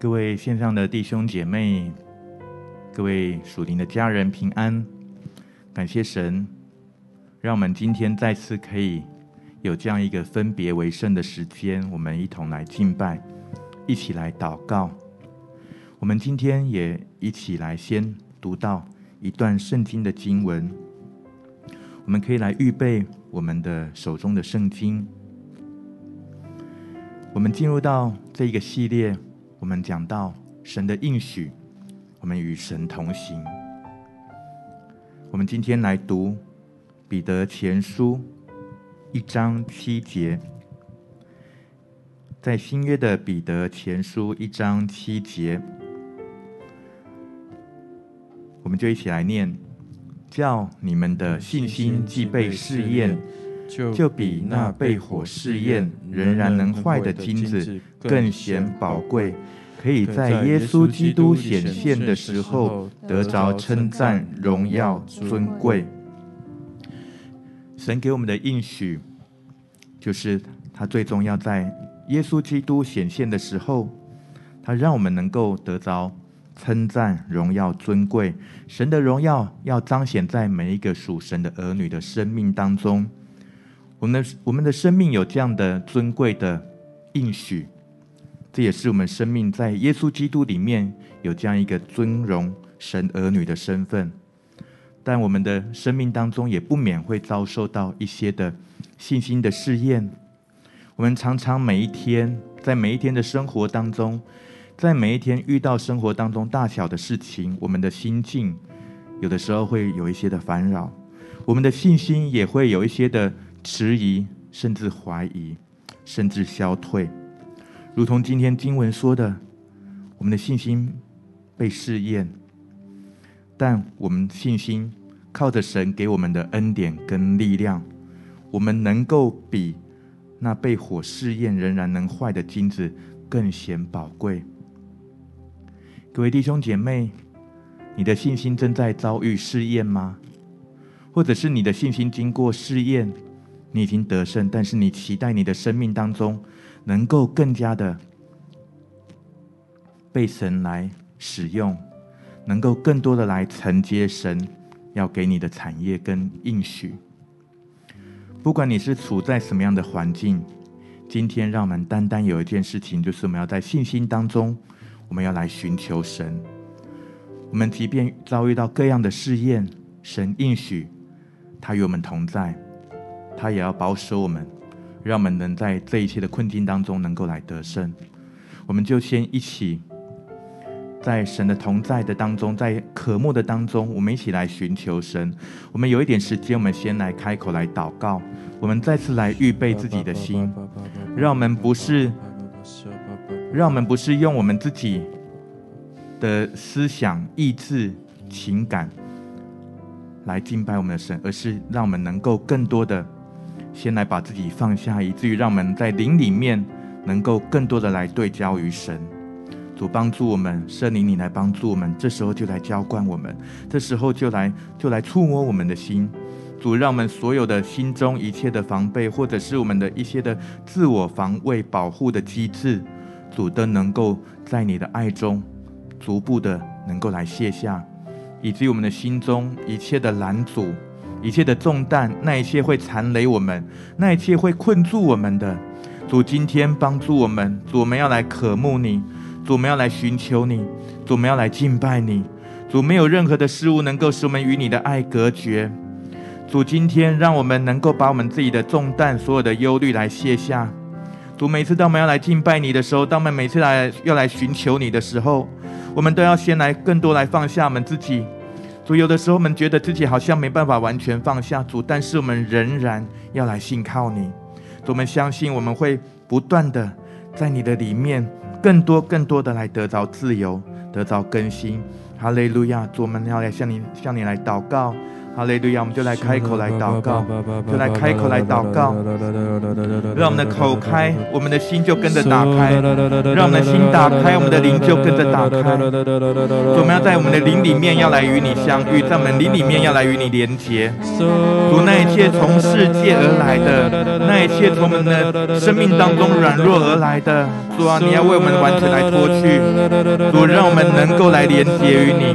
各位线上的弟兄姐妹，各位属灵的家人平安，感谢神，让我们今天再次可以有这样一个分别为圣的时间，我们一同来敬拜，一起来祷告。我们今天也一起来先读到一段圣经的经文，我们可以来预备我们的手中的圣经。我们进入到这一个系列。我们讲到神的应许，我们与神同行。我们今天来读彼得前书一章七节，在新约的彼得前书一章七节，我们就一起来念：叫你们的信心既被试验，就比那被火试验仍然能坏的金子。更显宝贵，可以在耶稣基督显现的时候得着称赞、荣耀、尊贵。神给我们的应许，就是他最终要在耶稣基督显现的时候，他让我们能够得着称赞、荣耀、尊贵。神的荣耀要彰显在每一个属神的儿女的生命当中。我们的我们的生命有这样的尊贵的应许。这也是我们生命在耶稣基督里面有这样一个尊荣神儿女的身份，但我们的生命当中也不免会遭受到一些的信心的试验。我们常常每一天在每一天的生活当中，在每一天遇到生活当中大小的事情，我们的心境有的时候会有一些的烦扰，我们的信心也会有一些的迟疑，甚至怀疑，甚至消退。如同今天经文说的，我们的信心被试验，但我们信心靠着神给我们的恩典跟力量，我们能够比那被火试验仍然能坏的金子更显宝贵。各位弟兄姐妹，你的信心正在遭遇试验吗？或者是你的信心经过试验，你已经得胜，但是你期待你的生命当中，能够更加的被神来使用，能够更多的来承接神要给你的产业跟应许。不管你是处在什么样的环境，今天让我们单单有一件事情，就是我们要在信心当中，我们要来寻求神。我们即便遭遇到各样的试验，神应许他与我们同在，他也要保守我们。让我们能在这一切的困境当中能够来得胜，我们就先一起在神的同在的当中，在渴慕的当中，我们一起来寻求神。我们有一点时间，我们先来开口来祷告。我们再次来预备自己的心，让我们不是，让我们不是用我们自己的思想、意志、情感来敬拜我们的神，而是让我们能够更多的。先来把自己放下，以至于让我们在灵里面能够更多的来对焦于神。主帮助我们，圣灵你来帮助我们，这时候就来浇灌我们，这时候就来就来触摸我们的心。主让我们所有的心中一切的防备，或者是我们的一些的自我防卫保护的机制，主都能够在你的爱中逐步的能够来卸下，以至于我们的心中一切的拦阻。一切的重担，那一切会缠累我们，那一切会困住我们的。主今天帮助我们，主我们要来渴慕你，主我们要来寻求你，主我们要来敬拜你。主没有任何的事物能够使我们与你的爱隔绝。主今天让我们能够把我们自己的重担、所有的忧虑来卸下。主每次当我们要来敬拜你的时候，当我们每次来要来寻求你的时候，我们都要先来更多来放下我们自己。主，有的时候我们觉得自己好像没办法完全放下主，但是我们仍然要来信靠你。主，我们相信我们会不断的在你的里面，更多更多的来得着自由，得着更新。哈利路亚！主，我们要来向你向你来祷告。哈利路亚！我们就来开口来祷告，就来开口来祷告，让我们的口开，我们的心就跟着打开；让我们的心打开，我们的灵就跟着打开。我们要在我们的灵里面要来与你相遇，在我们灵里面要来与你连结。主，那一切从世界而来的，那一切从我们的生命当中软弱而来的，主啊，你要为我们完全来脱去。主，让我们能够来连接于你。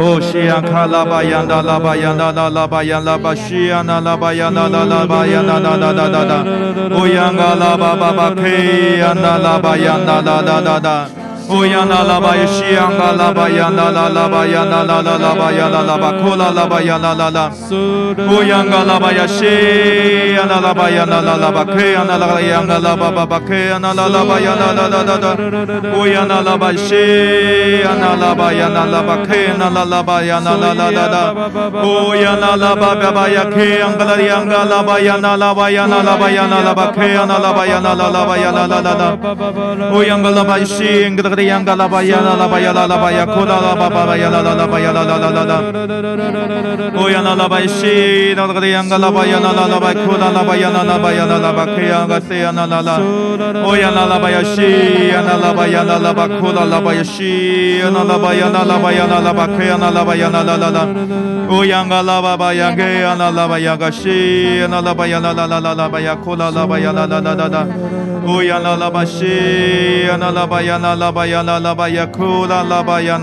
哦，西呀卡拉巴呀达拉巴呀达。la la ba ya la ba shi ya na la ba ya na la la ba ya na na na na na na. O ya na la ba ba ba ke ya na la ba ya na la la la la. Oyana la ba yeshi anga la ba yana la la ba yana la la la ba yana la ba kola la ba yana la la. Oyanga la ba yashi ana la ba yana la la ba ke ana la yanga la ba ba ba ke ana la la ba yana la la la la. Oyana la ba yeshi ana la ba yana la ba ke ana la la ba yana la la la la. Oyana la ba ba ba ya ke anga la yanga la ba yana la ba yana la ba yana la ba ke ana la ba yana la la ba yana la la la. Oyanga la ba yeshi anga yanga la baya la la baya la la baya kola la ba ba baya la la la baya la la la la la o ya la la baya shi na la yanga la baya la la la baya kola la baya la la baya la la ba kya ga se ya la la la o ya la la baya shi na la la baya la la ba kola la baya shi na la la baya na la baya na la ba kya na la baya na la la la o yanga la ba ba ya ge na la la baya ga shi na la la baya la la la la la baya kola la baya la la la la la Uyalalabashi, analabayanalabayanalabaya, kulalabaya,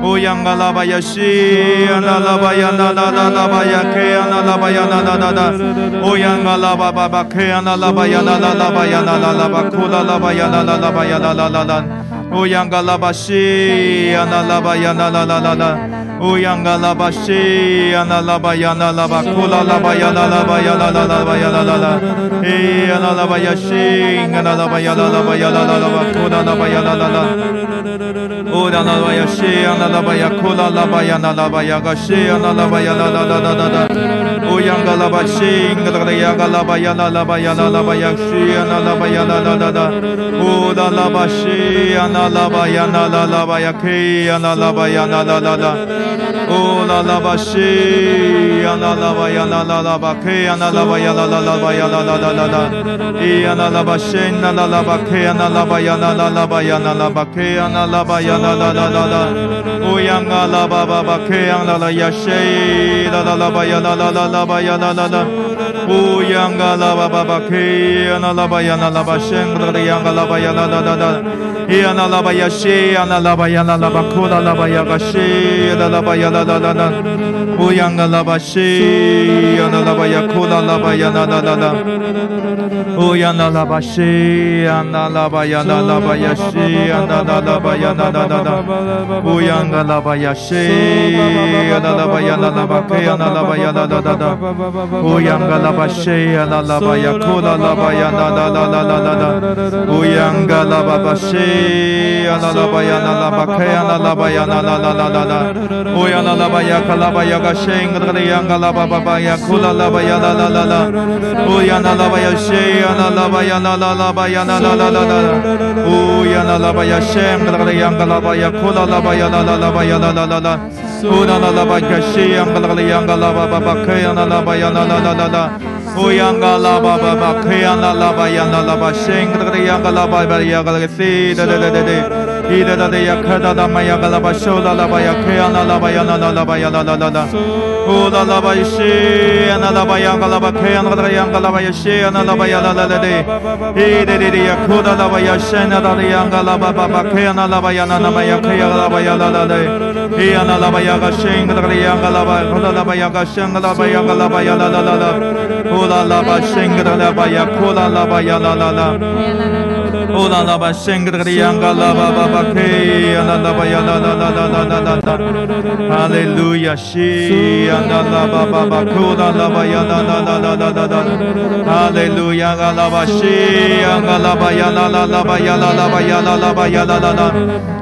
Uyangalabayashi, analalabayanalabaya, ke analalabayanalada, Uyangalababa, ke analalabayanalabayanalaba, kulalalabayanalabayanalada, Uyangalabashi, analalabayanalada, Uyanga laba she ana laba yana laba kula laba yana laba yana laba yana laba e ana laba ya she ana laba yana laba yana laba kula laba yana laba Ora laba ya she ana laba ya kula laba yana laba ya she ana laba yana laba yana laba Oyanga laba shinga da yaga laba yana laba yana laba yakshi yana laba yana da da da. Oda laba shi yana laba yana la laba yakhi yana laba yana la la la. Oda laba shi yana laba yana la laba khi yana laba yana la laba yana la la la la. Yana laba shinga la laba khi yana laba yana la laba yana laba khi yana laba yana la la la la. Oyanga laba baba khi yana la yashe la la laba yana la la ya la ba ba ba ke ya la ba ya la la ba la la ya la ba ya la la la la Yana la ba ya she, yana la ba yana la ba la ba ya ga she, yana la ba yana la la la. Uyanga la ba she, yana la ba ya kula la ba yana la la la. Uyana la la ba yana la ba she, yana la la ba yana la la la. Uyanga la ba she, yana la ba yana la la la la la. Uyanga la ba she, yana la ba ya kula la ba yana la la la la la. Uyanga la ba ba she analabaya nalabakaya nalabaya nalalala oya nalabaya kalabaya gasheng galiya galababaya kulalabaya nalalala oya nalabaya she analabaya nalalabaya nalalala oya nalabaya shem galiya galabaya kulalabaya nalalabaya nalalala Una la la ba kashi yang la la yang la ba ba ba kaya la la ba ya la la la la Kuyanga la ba ba ba, Kuyanga la ba yanga la ba, Shing the Yanga ba ba yanga la see. Ida da ya ka da da maya bala ba shola la ba ya kayana la ba ya na la la ba ya la la la la. O la la ba shi na la ba ya la ba na la ya la ba ya shi na la ba ya la la la de. Ida de ya kuda la ba ya shana da ya la ba ba ba na la ba ya na na ba ya kayana la ba ya la la de. Iya na la ba ya ga shing la ya la ba kuda la ba ya ga shing la ba ya la ba ya la la la la. O la la ba shing la ba ya kuda la ba ya la la la. 哦啦啦巴，谁呀？嘎啦巴巴巴嘿，啊啦啦巴呀啦啦啦啦啦啦啦，哈利路亚！谁？啊啦啦巴巴巴，哦啦啦巴呀啦啦啦啦啦啦啦，哈利路亚！啊啦巴谁？啊啦啦巴呀啦啦啦巴呀啦啦巴呀啦啦巴呀啦啦啦，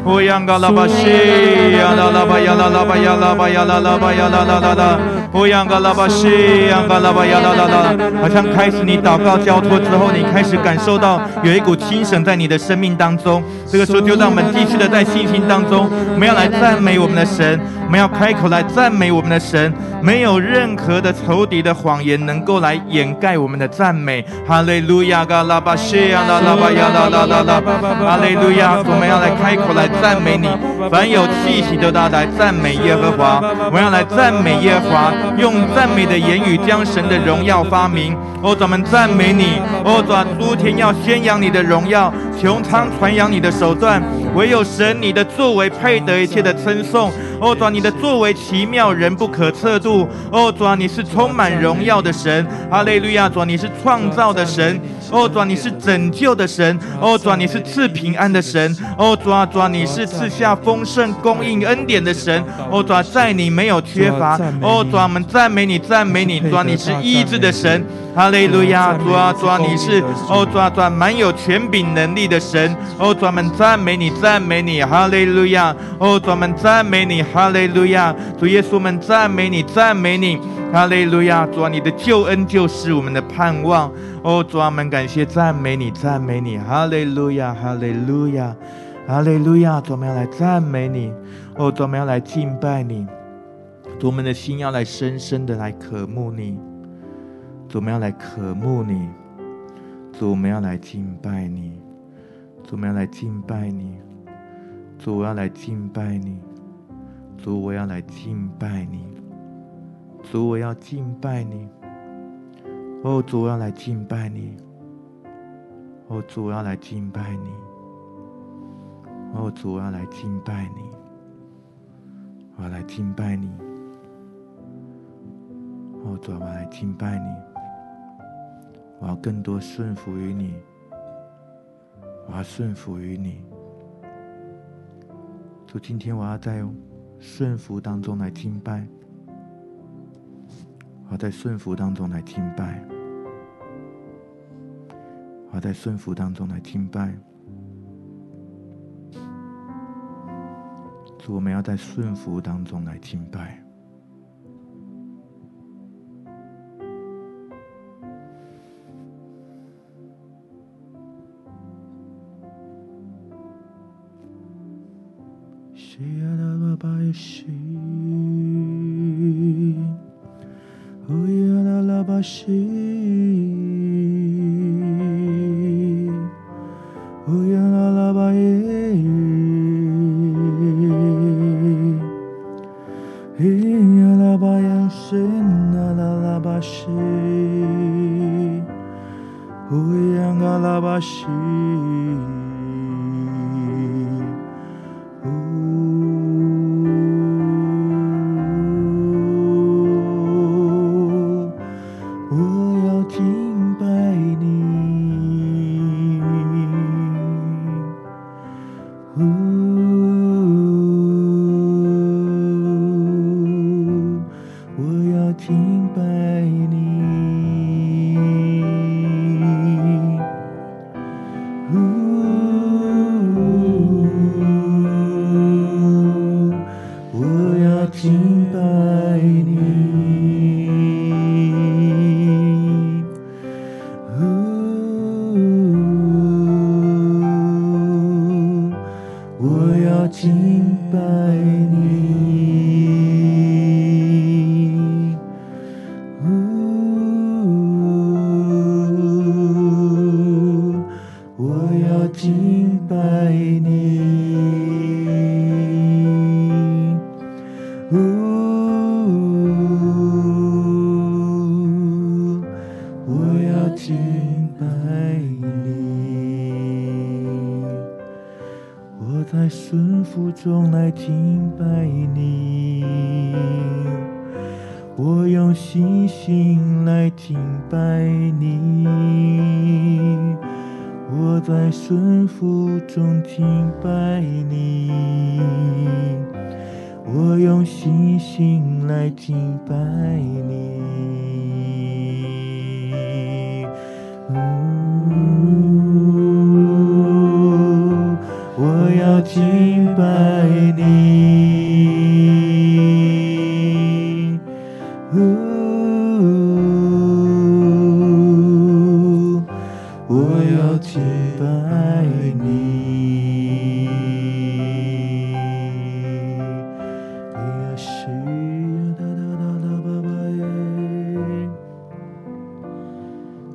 哦呀啦啦巴谁？啊啦啦巴呀啦啦啦呀啦啦呀啦啦巴呀啦啦啦，哦呀啦啦巴谁？啊巴啦巴呀啦啦啦。好像开始你祷告交托之后，你开始感受到有一股精神。在你的生命当中，这个时候就让我们继续的在信心当中，我们要来赞美我们的神，我们要开口来赞美我们的神。没有任何的仇敌的谎言能够来掩盖我们的赞美。哈利路亚，嘎拉巴谢呀，拉拉巴呀，拉拉拉巴，哈利路亚！我们要来开口来赞美你。凡有气息的，都来赞美耶和华。我们要来赞美耶和华，用赞美的言语将神的荣耀发明。哦，咱们赞美你。哦，转诸天要宣扬你的荣耀，穹苍传扬你的手段。唯有神，你的作为配得一切的称颂。哦，主啊，你的作为奇妙，人不可测度。哦，主啊，你是充满荣耀的神。哈利路亚，主啊，你是创造的神。哦，主啊，你是拯救的神。哦，主啊，你是赐平安的神。哦，主啊，主啊，你是赐下丰盛供应恩典的神。哦，主啊，在你没有缺乏。哦，主啊，我们赞美你，赞美你。主啊，你是医治的神。哈利路亚，主啊，主啊，你是哦，主啊，主啊，满有权柄能力的神。哦，专门赞美你，赞美你。哈利路亚，哦，专门赞美你。哈利路亚，主耶稣们赞美你，赞美你，哈利路亚，主啊，你的救恩就是我们的盼望。哦，主啊，们感谢赞美你，赞美你，哈利路亚，哈利路亚，哈利路亚，主，我们要来赞美你，哦，主，我们要来敬拜你，主，我们的心要来深深的来渴慕你，主，我们要来渴慕你，主，我们要来敬拜你，主，我们要来敬拜你，主，我要来敬拜你。主，我要来敬拜你。主，我要敬拜你。哦，主，我要来敬拜你。哦，主，我要来敬拜你。哦，主，我要来敬拜你。我要来敬拜你。哦，主，我要来敬拜你。我要更多顺服于你。我要顺服于你。主，今天我要在。顺服当中来敬拜，我要在顺服当中来敬拜，我要在顺服当中来敬拜。主，我们要在顺服当中来敬拜。西，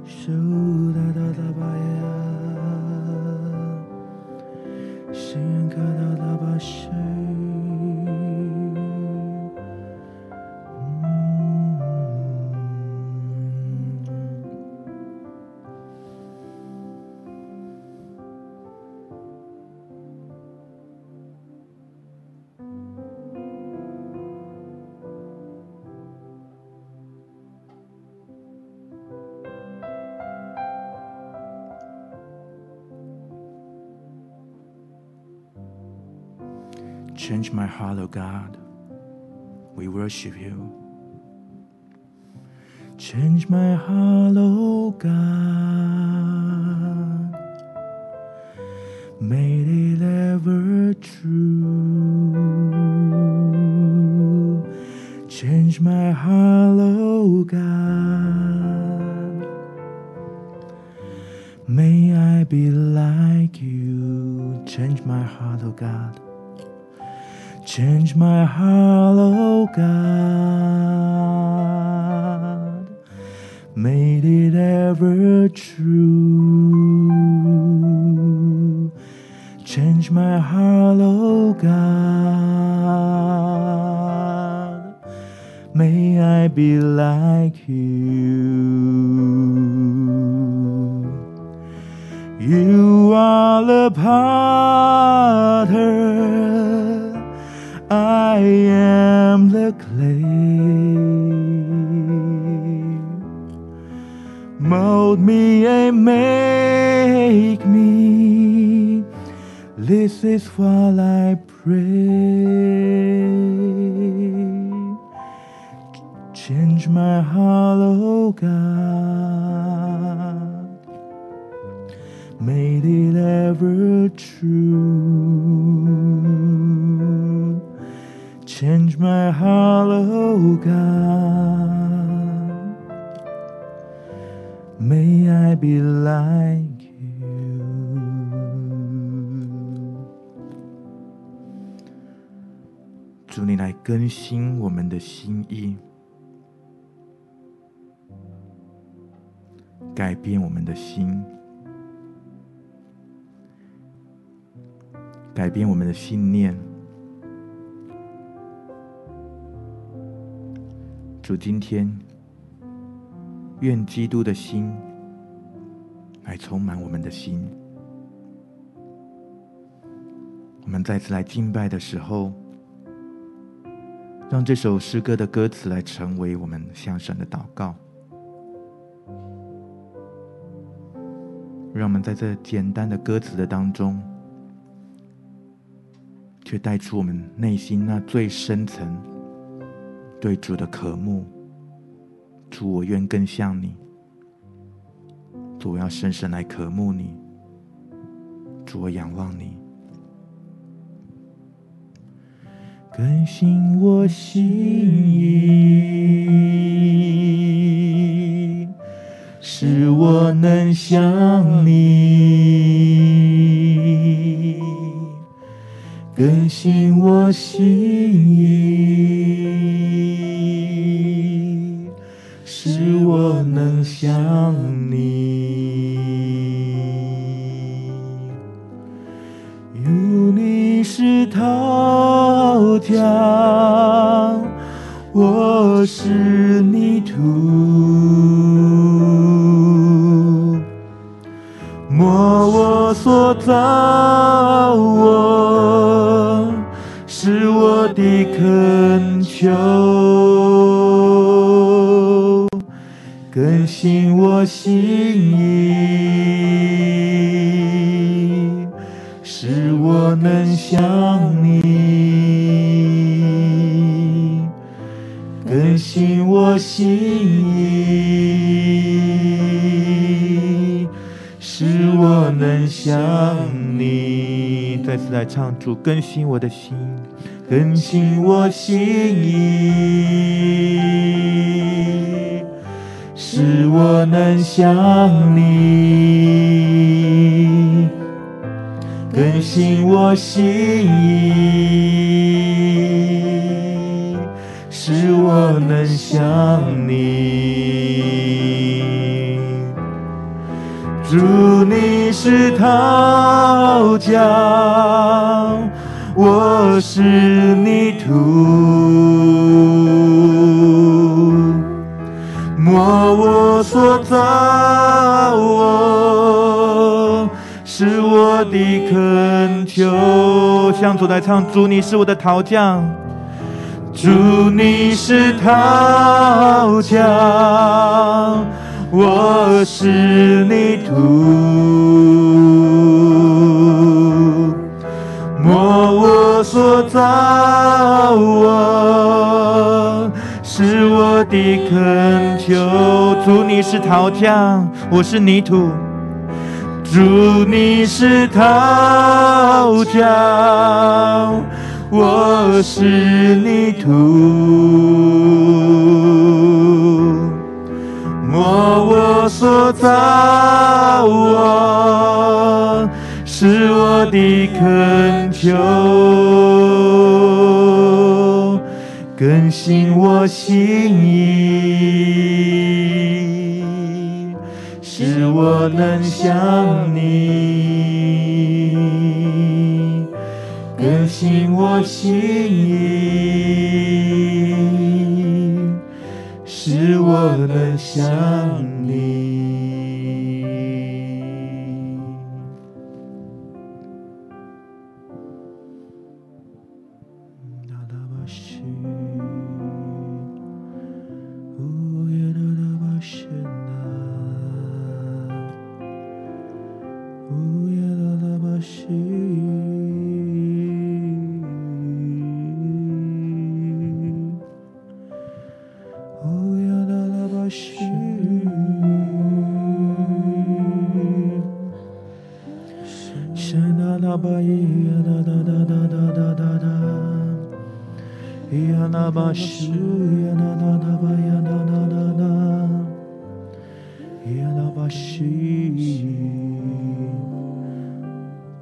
羞答答的 Change my heart, O God. We worship you. Change my heart, O God. Made true. Change my heart, O God. May I be like you. You are the potter, Mold me and make me. This is what I pray. Change my heart, oh God. Made it ever true. Change my heart, oh God. May I be like you. 祝，你来更新我们的心意，改变我们的心，改变我们的信念。主，今天愿基督的心来充满我们的心。我们再次来敬拜的时候，让这首诗歌的歌词来成为我们向神的祷告。让我们在这简单的歌词的当中，却带出我们内心那最深层对主的渴慕。主，我愿更像你。主，我要深深来渴慕你。主，我仰望你。更新我心意，使我能像你。更新我心意，我是泥土，摸我所造我，是我的恳求，更新我心。来唱，主更新我的心，更新我心意，使我能想你。更新我心意，使我能想你。主，你是陶匠，我是泥土，摸我所造我，是我的恳求。向主来唱，主，你是我的陶匠，主，你是陶匠。我是泥土，摸我所造我，是我的恳求。主你是陶匠，我是泥土。主你是陶匠，我是泥土。摸我所造我，是我的恳求，更新我心意，使我能想你，更新我心意，是我的想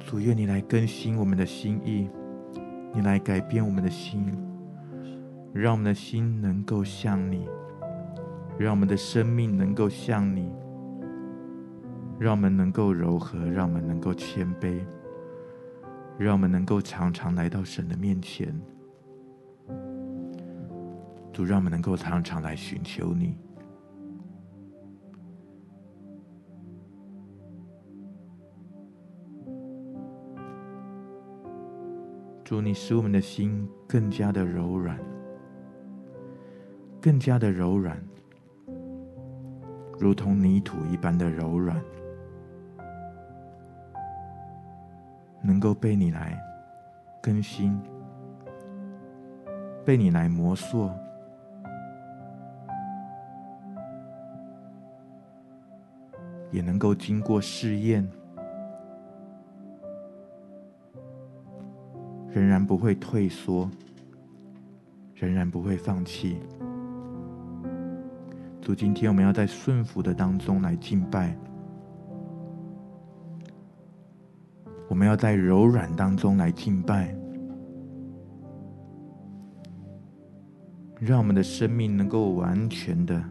主，愿你来更新我们的心意，你来改变我们的心，让我们的心能够像你，让我们的生命能够像你，让我们能够柔和，让我们能够谦卑，让我们能够常常来到神的面前。主，让我们能够常常来寻求你。主，你使我们的心更加的柔软，更加的柔软，如同泥土一般的柔软，能够被你来更新，被你来磨塑。也能够经过试验，仍然不会退缩，仍然不会放弃。主，今天我们要在顺服的当中来敬拜，我们要在柔软当中来敬拜，让我们的生命能够完全的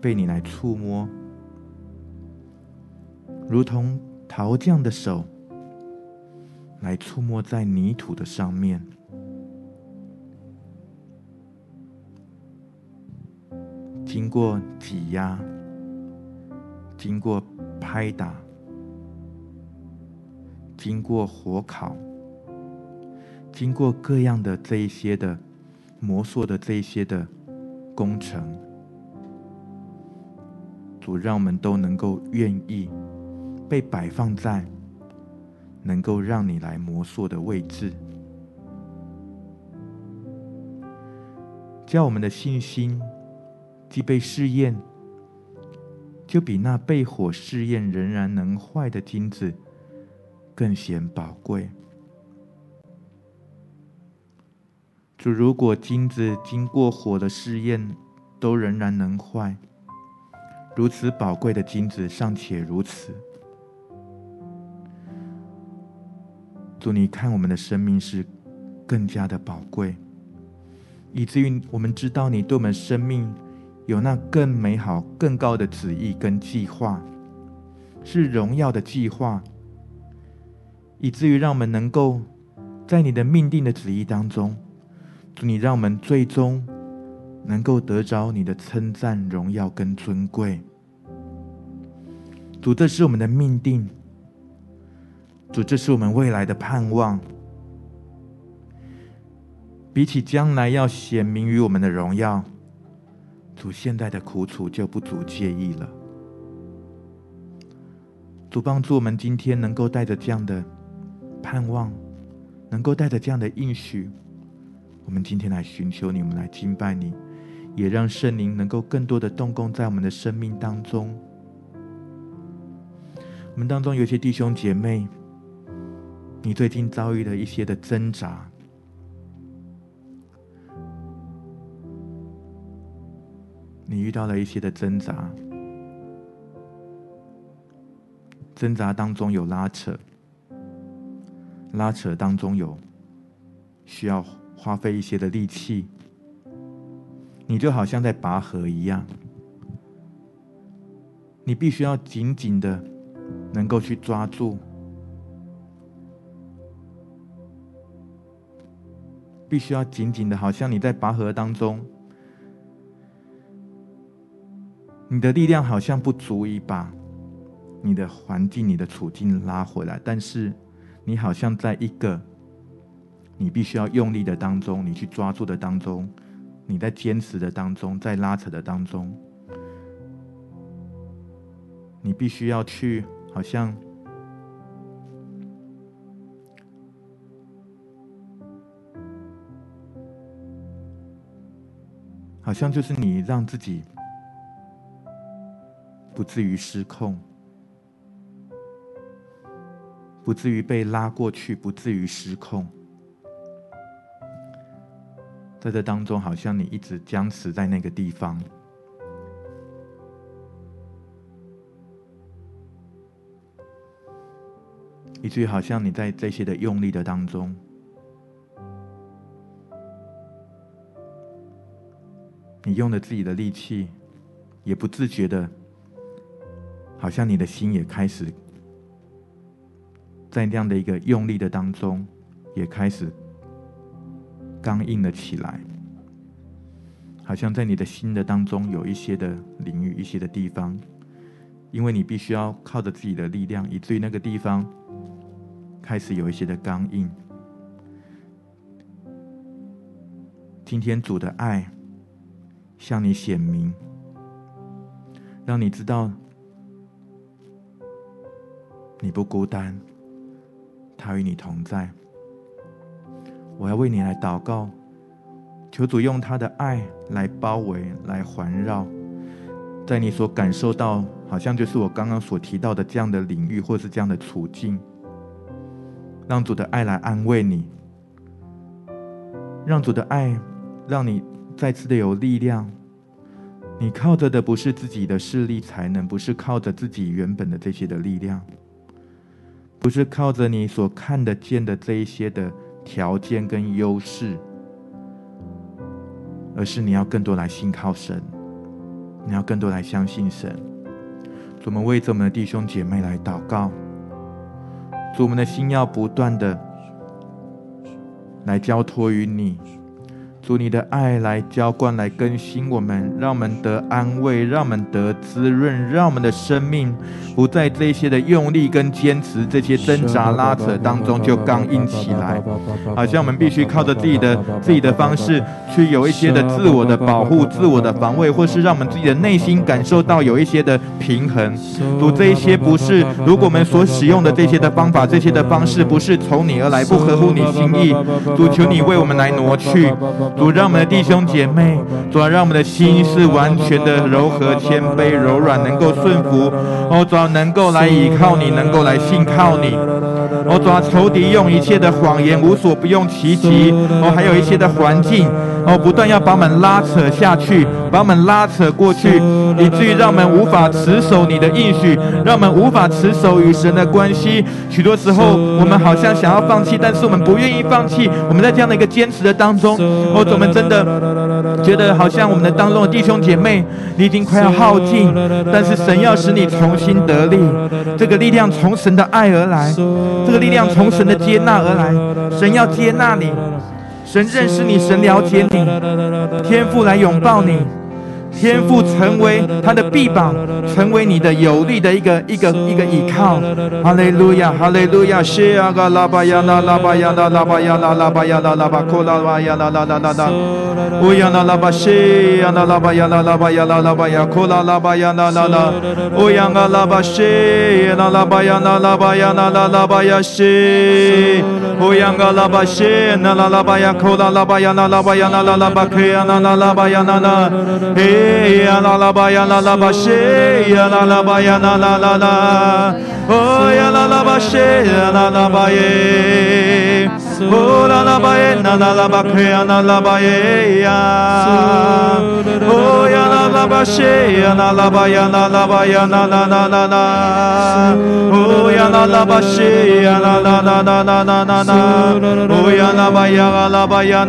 被你来触摸。如同陶匠的手来触摸在泥土的上面，经过挤压，经过拍打，经过火烤，经过各样的这一些的磨塑的这一些的工程，主让我们都能够愿意。被摆放在能够让你来磨塑的位置，叫我们的信心既被试验，就比那被火试验仍然能坏的金子更显宝贵。主如果金子经过火的试验都仍然能坏，如此宝贵的金子尚且如此。主，你看我们的生命是更加的宝贵，以至于我们知道你对我们生命有那更美好、更高的旨意跟计划，是荣耀的计划，以至于让我们能够在你的命定的旨意当中，主，你让我们最终能够得着你的称赞、荣耀跟尊贵。主，这是我们的命定。主，这是我们未来的盼望。比起将来要显明于我们的荣耀，主现在的苦楚就不足介意了。主帮助我们今天能够带着这样的盼望，能够带着这样的应许，我们今天来寻求你，我们来敬拜你，也让圣灵能够更多的动工在我们的生命当中。我们当中有些弟兄姐妹，你最近遭遇了一些的挣扎，你遇到了一些的挣扎，挣扎当中有拉扯。拉扯当中有需要花费一些的力气，你就好像在拔河一样，你必须要紧紧的能够去抓住，必须要紧紧的，好像你在拔河当中，你的力量好像不足以把你的环境、你的处境拉回来，但是。你好像在一个你必须要用力的当中，你去抓住的当中，你在坚持的当中，在拉扯的当中，你必须要去，好像好像就是你让自己不至于失控。不至于被拉过去，不至于失控。在这当中，好像你一直僵持在那个地方，以至于好像你在这些的用力的当中，你用了自己的力气，也不自觉的，好像你的心也开始。在那样的一个用力的当中，也开始刚硬了起来，好像在你的心的当中有一些的领域、一些的地方，因为你必须要靠着自己的力量，以至于那个地方开始有一些的刚硬。今天主的爱向你显明，让你知道你不孤单。他与你同在，我要为你来祷告，求主用他的爱来包围、来环绕，在你所感受到，好像就是我刚刚所提到的这样的领域，或是这样的处境，让主的爱来安慰你，让主的爱让你再次的有力量。你靠着的不是自己的势力才能，不是靠着自己原本的这些的力量。不是靠着你所看得见的这一些的条件跟优势，而是你要更多来信靠神，你要更多来相信神。主，我们为着我们的弟兄姐妹来祷告，主，我们的心要不断的来交托于你。主你的爱来浇灌，来更新我们，让我们得安慰，让我们得滋润，让我们的生命不在这些的用力跟坚持、这些挣扎拉扯当中就刚硬起来，好像我们必须靠着自己的自己的方式去有一些的自我的保护、自我的防卫，或是让我们自己的内心感受到有一些的平衡。主，这一些不是，如果我们所使用的这些的方法、这些的方式不是从你而来，不合乎你心意，主求你为我们来挪去。主，让我们的弟兄姐妹，主要让我们的心是完全的柔和、谦卑、柔软，能够顺服。哦，主要能够来依靠你，能够来信靠你。哦，主要仇敌用一切的谎言，无所不用其极。哦，还有一些的环境，哦，不断要把我们拉扯下去，把我们拉扯过去，以至于让我们无法持守你的应许，让我们无法持守与神的关系。许多时候，我们好像想要放弃，但是我们不愿意放弃。我们在这样的一个坚持的当中，哦，我们真的觉得好像我们的当中的弟兄姐妹，你已经快要耗尽，但是神要使你重新得力。这个力量从神的爱而来，这个力量从神的接纳而来。神要接纳你，神认识你，神了解你，天父来拥抱你。天赋成为他的臂膀，成为你的有力的一个一个一个依靠。哈利路亚，哈利路亚，谢阿嘎拉巴亚拉拉巴亚拉拉巴亚拉巴亚那拉巴库拉巴亚拉拉拉拉，乌亚拉拉巴谢亚那拉巴亚拉拉巴亚拉拉巴亚库拉拉巴亚拉拉拉，乌亚那拉巴谢那拉巴亚拉拉巴亚拉拉拉巴亚谢，乌亚那拉巴谢那拉拉巴亚库拉拉巴亚拉拉巴亚那拉拉巴克亚那拉拉巴亚那那，嘿呀啦啦吧 ya la la ba ya la la ba she ya la la ba ya la la la la oh ya la la ba she ya la la ba ye oh la la ba ye na la la ba khe ya la la ba ye ya oh ya 呀啦啦吧呀啦啦吧呀啦啦啦啦啦，哦呀啦啦吧，谢呀啦啦啦啦啦啦啦啦，哦呀啦吧呀啦啦吧呀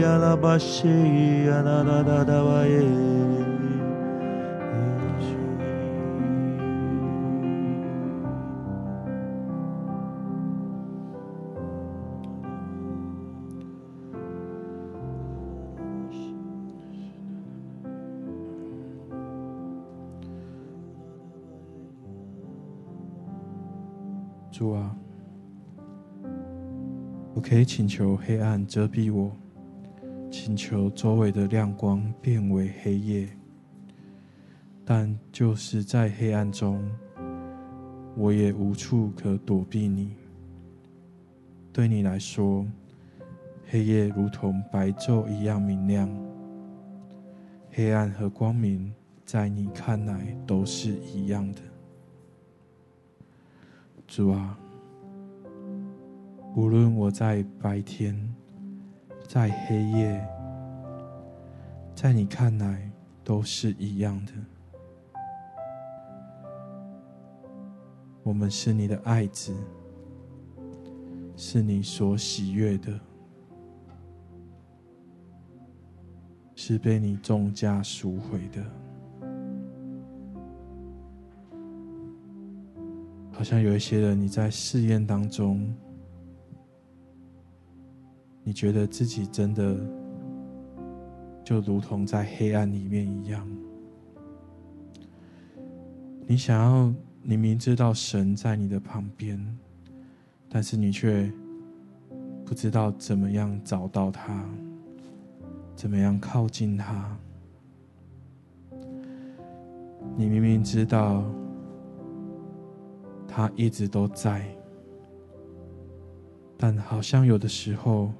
Yalabashi 主啊，我可以请求黑暗遮蔽我，请求周围的亮光变为黑夜，但就是在黑暗中，我也无处可躲避你。对你来说，黑夜如同白昼一样明亮，黑暗和光明在你看来都是一样的。主啊，无论我在白天，在黑夜，在你看来都是一样的。我们是你的爱子，是你所喜悦的，是被你重价赎回的。好像有一些人，你在试验当中，你觉得自己真的就如同在黑暗里面一样。你想要，你明知道神在你的旁边，但是你却不知道怎么样找到他，怎么样靠近他。你明明知道。他一直都在，但好像有的时候，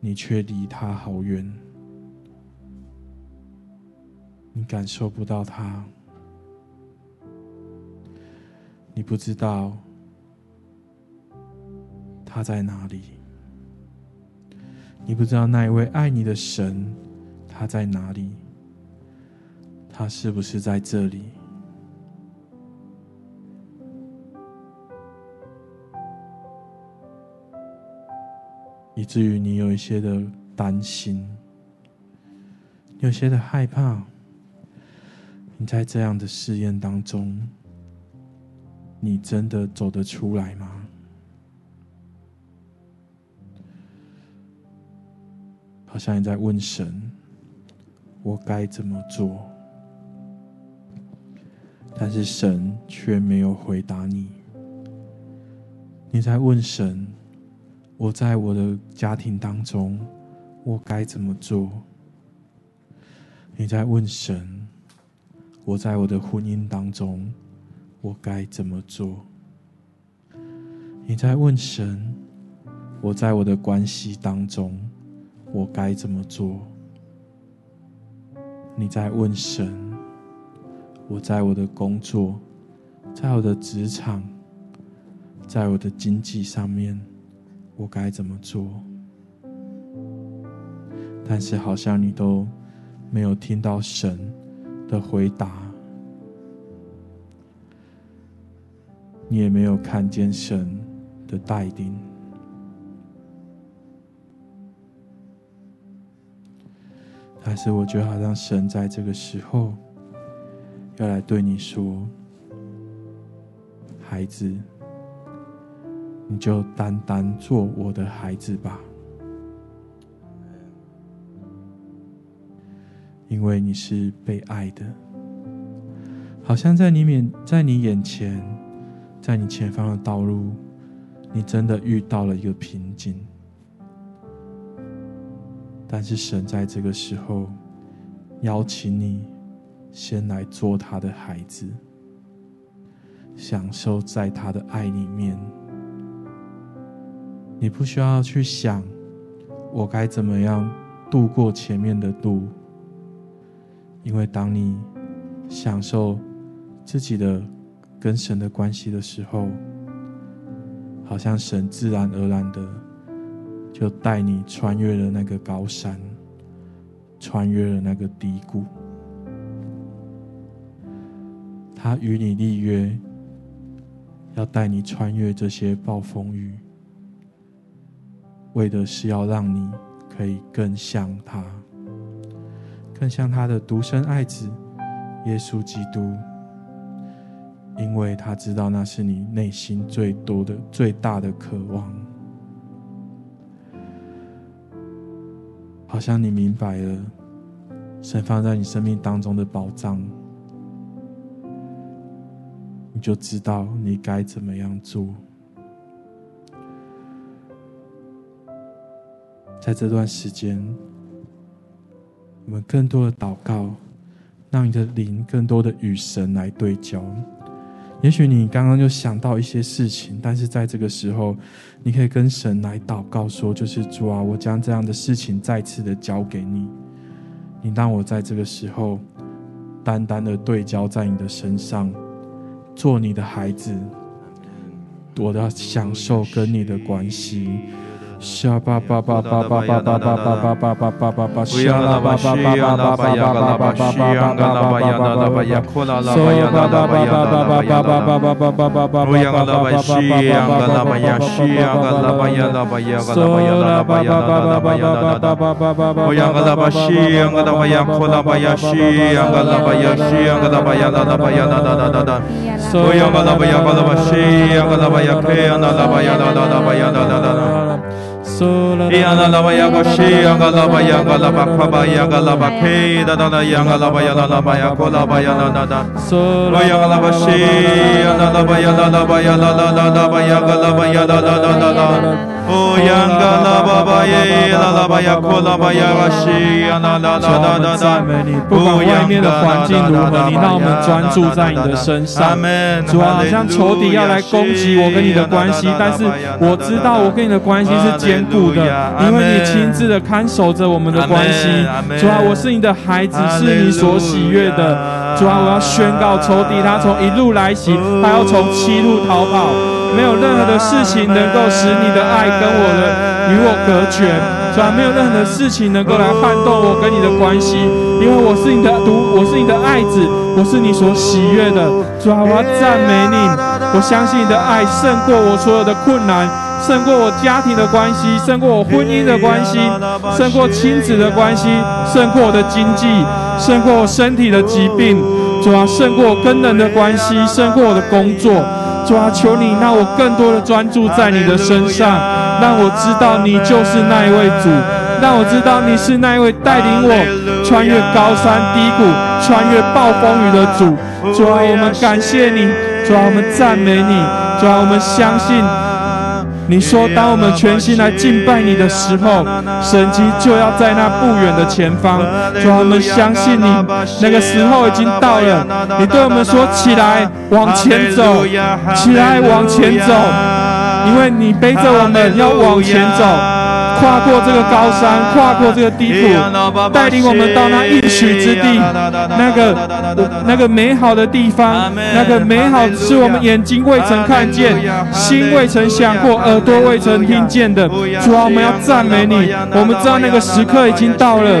你却离他好远。你感受不到他，你不知道他在哪里，你不知道那一位爱你的神他在哪里，他是不是在这里？以至于你有一些的担心，有些的害怕。你在这样的试验当中，你真的走得出来吗？好像你在问神：“我该怎么做？”但是神却没有回答你。你在问神：“我在我的家庭当中，我该怎么做？”你在问神。我在我的婚姻当中，我该怎么做？你在问神，我在我的关系当中，我该怎么做？你在问神，我在我的工作，在我的职场，在我的经济上面，我该怎么做？但是好像你都没有听到神的回答，你也没有看见神的带领，但是我觉得好像神在这个时候要来对你说：“孩子，你就单单做我的孩子吧。”因为你是被爱的，好像在你面，在你眼前，在你前方的道路，你真的遇到了一个瓶颈。但是神在这个时候邀请你，先来做他的孩子，享受在他的爱里面。你不需要去想，我该怎么样度过前面的路。因为当你享受自己的跟神的关系的时候，好像神自然而然的就带你穿越了那个高山，穿越了那个低谷。他与你立约，要带你穿越这些暴风雨，为的是要让你可以更像他。更像他的独生爱子耶稣基督，因为他知道那是你内心最多的、最大的渴望。好像你明白了，神放在你生命当中的宝藏，你就知道你该怎么样做。在这段时间。我们更多的祷告，让你的灵更多的与神来对焦。也许你刚刚就想到一些事情，但是在这个时候，你可以跟神来祷告说：“就是主啊，我将这样的事情再次的交给你，你让我在这个时候单单的对焦在你的身上，做你的孩子，我要享受跟你的关系。” Shaba Yana la baya bashi, yanga la baya gala bakaba, yanga la bake, da da da yanga la baya la la baya kola baya la da da. Baya la bashi, yana la baya la la baya la la la la baya gala baya la la la la la. 不管外面的环境如何，你让我们专注在你的身上。主啊，好像仇敌要来攻击我跟你的关系，但是我知道我跟你的关系是坚固的，因为你亲自的看守着我们的关系。主啊，我是你的孩子，是你所喜悦的。主啊，我要宣告仇敌，他从一路来袭，他要从七路逃跑。没有任何的事情能够使你的爱跟我的，与我隔绝。主啊，没有任何的事情能够来撼动我跟你的关系，因为我是你的独，我是你的爱子，我是你所喜悦的。主啊，我要赞美你，我相信你的爱胜过我所有的困难，胜过我家庭的关系，胜过我婚姻的关系，胜过亲子的关系，胜过我的经济，胜过我身体的疾病，主啊，胜过我跟人的关系，胜过我的工作。主啊，求你让我更多的专注在你的身上，让我知道你就是那一位主，让我知道你是那一位带领我穿越高山低谷、穿越暴风雨的主。主啊，我们感谢你，主啊，我们赞美你，主啊，我们相信。你说，当我们全心来敬拜你的时候，神迹就要在那不远的前方。说我们相信你，那个时候已经到了。你对我们说：“起来，往前走；起来，往前走，因为你背着我们要往前走。”跨过这个高山跨过这个低谷带领我们到那应许之地那个那个美好的地方那个美好是我们眼睛未曾看见心未曾想过耳朵未曾听见的。主要我们要赞美你我们知道那个时刻已经到了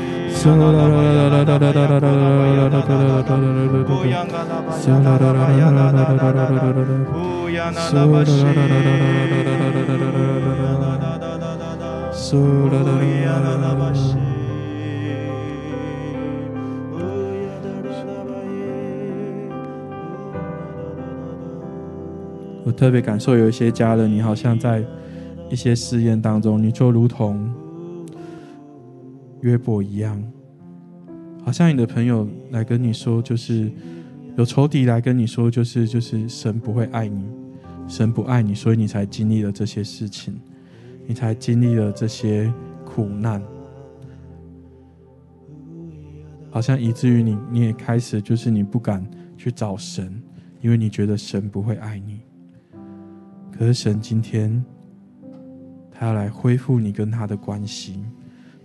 我特别感受，有一些家人，你好像在一些试验当中，你就如同约伯一样，好像你的朋友来跟你说，就是有仇敌来跟你说，就是就是神不会爱你，神不爱你，所以你才经历了这些事情，你才经历了这些苦难，好像以至于你你也开始就是你不敢去找神，因为你觉得神不会爱你。可是神今天，他要来恢复你跟他的关系，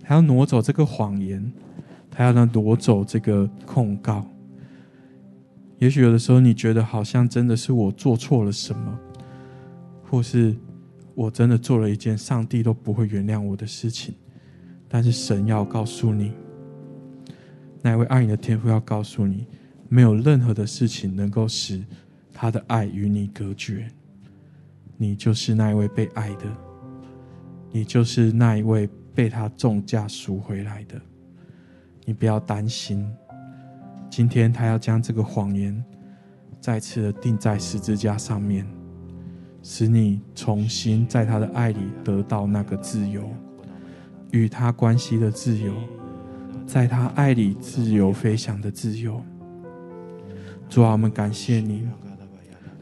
他要挪走这个谎言，他要让挪走这个控告。也许有的时候你觉得好像真的是我做错了什么，或是我真的做了一件上帝都不会原谅我的事情，但是神要告诉你，那位爱你的天父要告诉你，没有任何的事情能够使他的爱与你隔绝。你就是那一位被爱的，你就是那一位被他重价赎回来的。你不要担心，今天他要将这个谎言再次的钉在十字架上面，使你重新在他的爱里得到那个自由，与他关系的自由，在他爱里自由飞翔的自由。主啊，我们感谢你，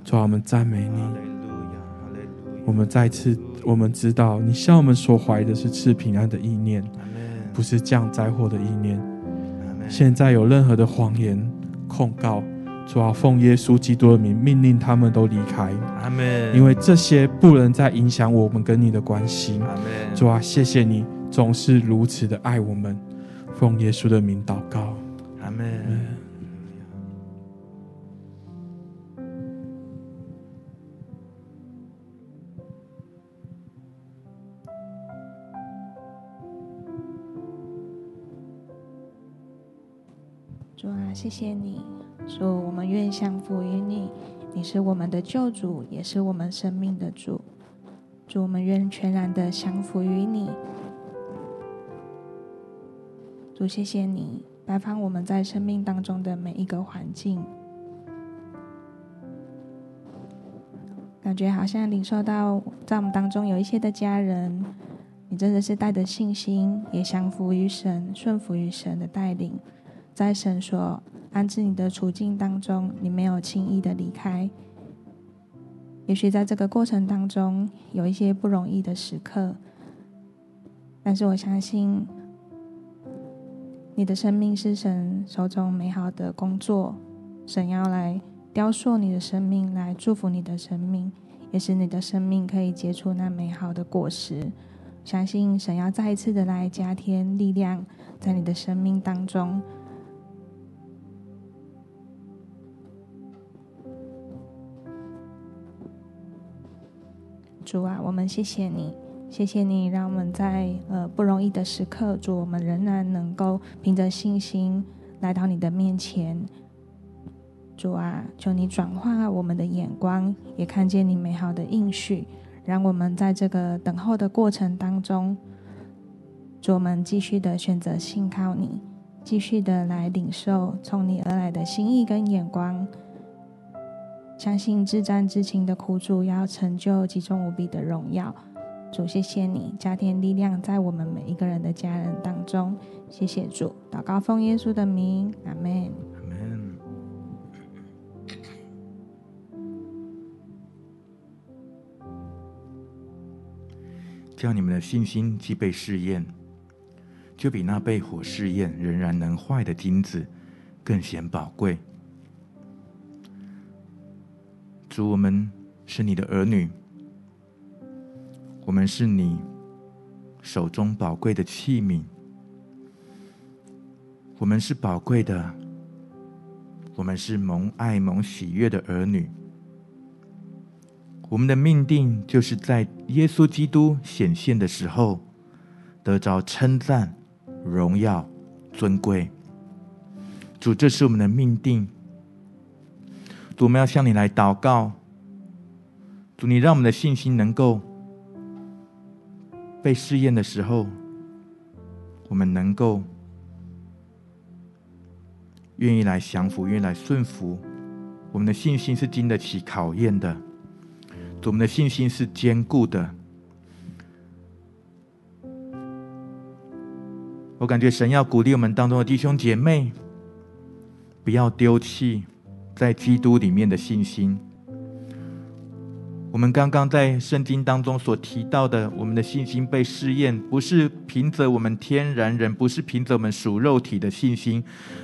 主啊，我们赞美你。我们再次，我们知道你向我们所怀的是赐平安的意念，不是降灾祸的意念。现在有任何的谎言控告，主啊，奉耶稣基督的名命令他们都离开。因为这些不能再影响我们跟你的关系。主啊，谢谢你总是如此的爱我们，奉耶稣的名祷告。谢谢你，说我们愿降服于你，你是我们的救主，也是我们生命的主。主，我们愿全然的降服于你。主，谢谢你摆放我们在生命当中的每一个环境。感觉好像领受到在我们当中有一些的家人，你真的是带着信心，也降服于神，顺服于神的带领，在神所安置你的处境当中，你没有轻易的离开。也许在这个过程当中有一些不容易的时刻，但是我相信你的生命是神手中美好的工作，神要来雕塑你的生命，来祝福你的生命，也使你的生命可以结出那美好的果实。相信神要再一次的来加添力量在你的生命当中。主啊，我们谢谢你，谢谢你，让我们在呃不容易的时刻，主，我们仍然能够凭着信心来到你的面前。主啊，求你转化我们的眼光，也看见你美好的应许，让我们在这个等候的过程当中，主，我们继续的选择信靠你，继续的来领受从你而来的心意跟眼光。相信至战至情的苦主要成就极重无比的荣耀，主，谢谢你加添力量在我们每一个人的家人当中，谢谢主，祷告奉耶稣的名，阿门。阿门。叫你们的信心既被试验，就比那被火试验仍然能坏的金子更显宝贵。主，我们是你的儿女，我们是你手中宝贵的器皿，我们是宝贵的，我们是蒙爱蒙喜悦的儿女。我们的命定就是在耶稣基督显现的时候，得着称赞、荣耀、尊贵。主，这是我们的命定。主，我们要向你来祷告。主，你让我们的信心能够被试验的时候，我们能够愿意来降服，愿意来顺服。我们的信心是经得起考验的。主，我们的信心是坚固的。我感觉神要鼓励我们当中的弟兄姐妹，不要丢弃。在基督里面的信心，我们刚刚在圣经当中所提到的，我们的信心被试验，不是凭着我们天然人，不是凭着我们属肉体的信心，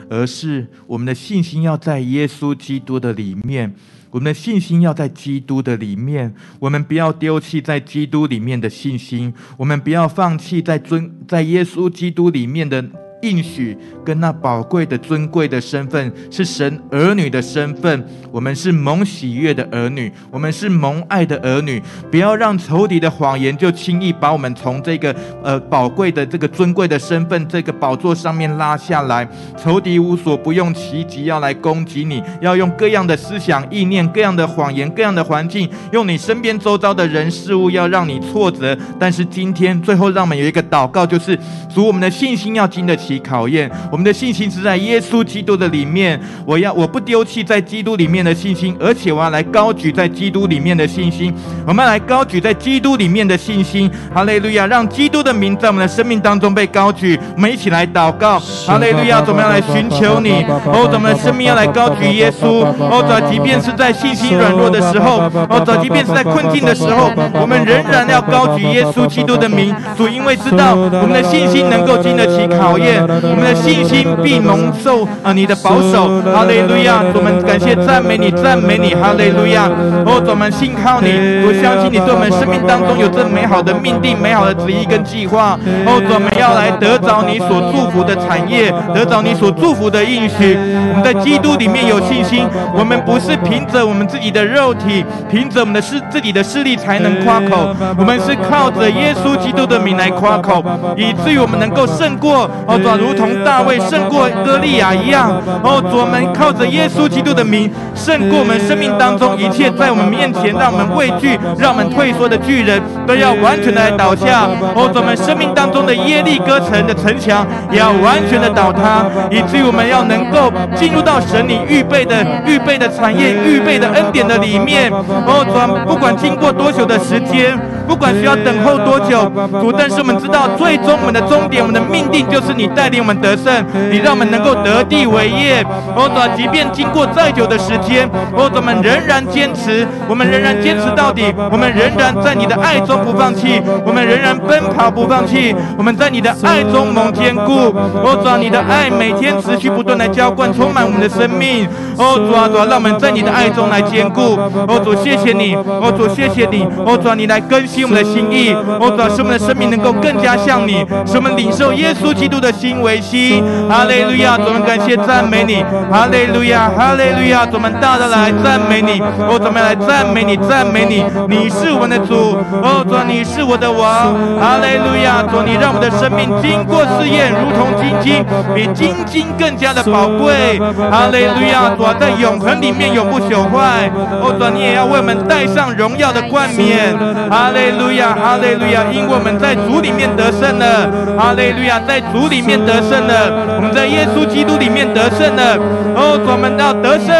而是我们的信心要在耶稣基督的里面，我们的信心要在基督的里面，我们不要丢弃在基督里面的信心，我们不要放弃在尊在耶稣基督里面的。应许跟那宝贵的尊贵的身份，是神儿女的身份。我们是蒙喜悦的儿女，我们是蒙爱的儿女。不要让仇敌的谎言就轻易把我们从这个呃宝贵的这个尊贵的身份这个宝座上面拉下来。仇敌无所不用其极要来攻击你，要用各样的思想意念、各样的谎言、各样的环境，用你身边周遭的人事物，要让你挫折。但是今天最后，让我们有一个祷告，就是主，我们的信心要经得起考验，我们的信心是在耶稣基督的里面。我要我不丢弃在基督里面的信心，而且我要来高举在基督里面的信心。我们要来高举在基督里面的信心。哈利路亚！让基督的名在我们的生命当中被高举。我们一起来祷告。哈利路亚！怎么样来寻求你？哦，我们的生命要来高举耶稣。哦，早即便是在信心软弱的时候，哦，早即便是在困境的时候，我们仍然要高举耶稣基督的名。主，因为知道我们的信心能够经得起考验。我们的信心必蒙受啊，你的保守，哈利路亚！我们感谢赞美你，赞美你，哈利路亚！哦，我们信靠你，我相信你对我们生命当中有这美好的命定、美好的旨意跟计划。哦，我们要来得着你所祝福的产业，得着你所祝福的应许。我们在基督里面有信心，我们不是凭着我们自己的肉体，凭着我们的势自己的势力才能夸口，我们是靠着耶稣基督的名来夸口，以至于我们能够胜过哦。如同大卫胜过歌利亚一样，哦，主我们靠着耶稣基督的名胜过我们生命当中一切在我们面前让我们畏惧、让我们退缩的巨人，都要完全的倒下。哦，主我们生命当中的耶利哥城的城墙也要完全的倒塌，以至于我们要能够进入到神你预备的、预备的产业、预备的恩典的里面。哦，主啊，不管经过多久的时间。不管需要等候多久，主，但是我们知道，最终我们的终点，我们的命定就是你带领我们得胜，你让我们能够得地为业。哦，主，即便经过再久的时间，哦，主，我们仍然坚持，我们仍然坚持到底，我们仍然在你的爱中不放弃，我们仍然奔跑不放弃，我们在你的爱中蒙坚固。哦，主，你的爱每天持续不断来浇灌，充满我们的生命。哦，主啊，主啊，让我们在你的爱中来坚固。哦，主，谢谢你。哦，主，谢谢你。哦，主，你来更新。我们的心意，哦，主啊，使我们的生命能够更加像你，使我们领受耶稣基督的心为心。哈利路亚，主们感谢赞美你。哈利路亚，哈利路亚，主们大大来赞美你。哦，主们来赞美你，赞美你。你是我们的主，哦，主，你是我的王。哈利路亚，主，你让我们的生命经过试验，如同金金，比金金更加的宝贵。哈利路亚，主，在永恒里面永不朽坏。哦，主，你也要为我们戴上荣耀的冠冕。哈利。路亚，哈利路亚！因我们在主里面得胜了，哈利路亚，在主里面得胜了，我们在耶稣基督里面得胜了。哦，我们要得胜，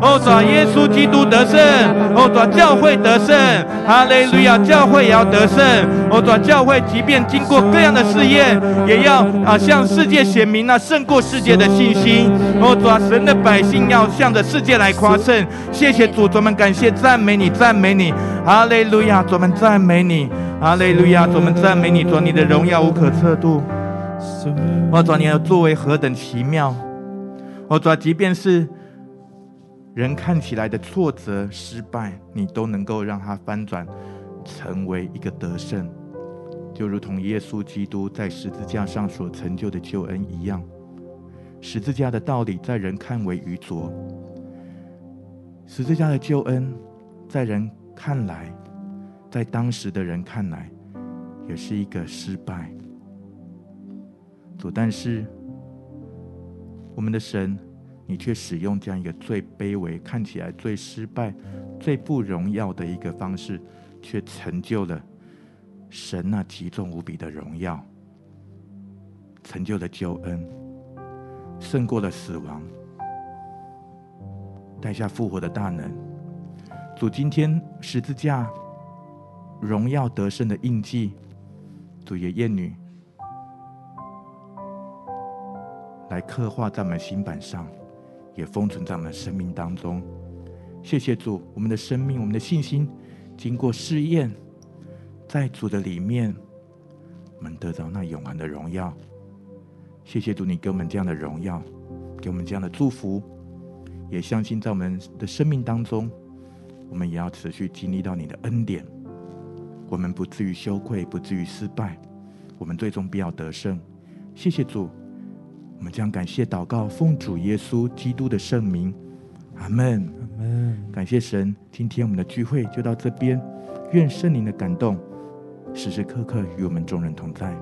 哦，主耶稣基督得胜，哦，主教会得胜，哈利路亚，教会也要得胜。哦，主教会即便经过各样的试验，也要啊向世界显明那胜过世界的信心。哦，主神的百姓要向着世界来夸胜。谢谢主，我们感谢赞美你，赞美你，哈利路亚，我们赞美。你，哈利路亚！我们赞美你，主你的荣耀无可测度。我主你的作为何等奇妙！我主，即便是人看起来的挫折、失败，你都能够让它翻转，成为一个得胜，就如同耶稣基督在十字架上所成就的救恩一样。十字架的道理在人看为愚拙，十字架的救恩在人看来。在当时的人看来，也是一个失败。主，但是我们的神，你却使用这样一个最卑微、看起来最失败、最不荣耀的一个方式，却成就了神那极重无比的荣耀，成就了救恩，胜过了死亡，带下复活的大能。主，今天十字架。荣耀得胜的印记，主耶稣女来刻画在我们心板上，也封存在我们生命当中。谢谢主，我们的生命，我们的信心，经过试验，在主的里面，我们得到那永恒的荣耀。谢谢主，你给我们这样的荣耀，给我们这样的祝福，也相信在我们的生命当中，我们也要持续经历到你的恩典。我们不至于羞愧，不至于失败，我们最终必要得胜。谢谢主，我们将感谢祷告，奉主耶稣基督的圣名，阿门，阿门。感谢神，今天我们的聚会就到这边，愿圣灵的感动时时刻刻与我们众人同在。